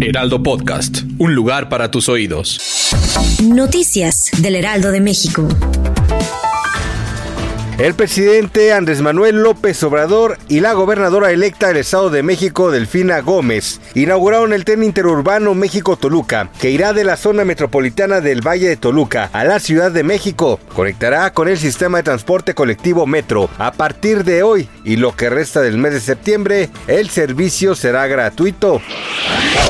Heraldo Podcast, un lugar para tus oídos. Noticias del Heraldo de México. El presidente Andrés Manuel López Obrador y la gobernadora electa del Estado de México, Delfina Gómez, inauguraron el tren interurbano México-Toluca, que irá de la zona metropolitana del Valle de Toluca a la Ciudad de México. Conectará con el sistema de transporte colectivo Metro. A partir de hoy y lo que resta del mes de septiembre, el servicio será gratuito.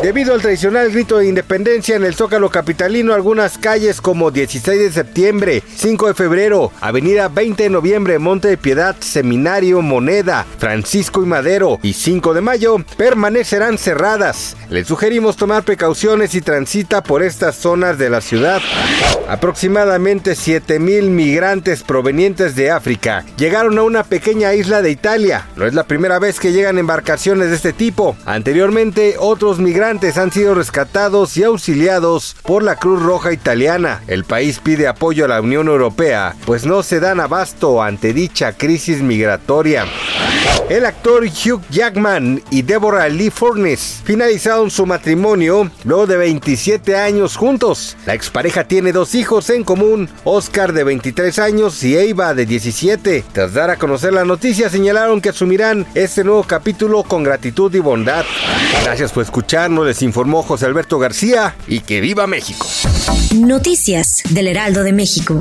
Debido al tradicional grito de independencia en el Zócalo Capitalino, algunas calles como 16 de septiembre, 5 de febrero, Avenida 20 de noviembre, Monte de Piedad, Seminario, Moneda, Francisco y Madero y 5 de mayo permanecerán cerradas. Les sugerimos tomar precauciones y transita por estas zonas de la ciudad. Aproximadamente 7 mil migrantes provenientes de África llegaron a una pequeña isla de Italia. No es la primera vez que llegan embarcaciones de este tipo. Anteriormente, otros migrantes han sido rescatados y auxiliados por la Cruz Roja Italiana. El país pide apoyo a la Unión Europea, pues no se dan abasto ante dicha crisis migratoria. El actor Hugh Jackman y Deborah Lee Furness finalizaron su matrimonio luego de 27 años juntos. La expareja tiene dos hijos en común, Oscar de 23 años y Eva de 17. Tras dar a conocer la noticia señalaron que asumirán este nuevo capítulo con gratitud y bondad. Gracias por escucharnos, les informó José Alberto García y que viva México. Noticias del Heraldo de México.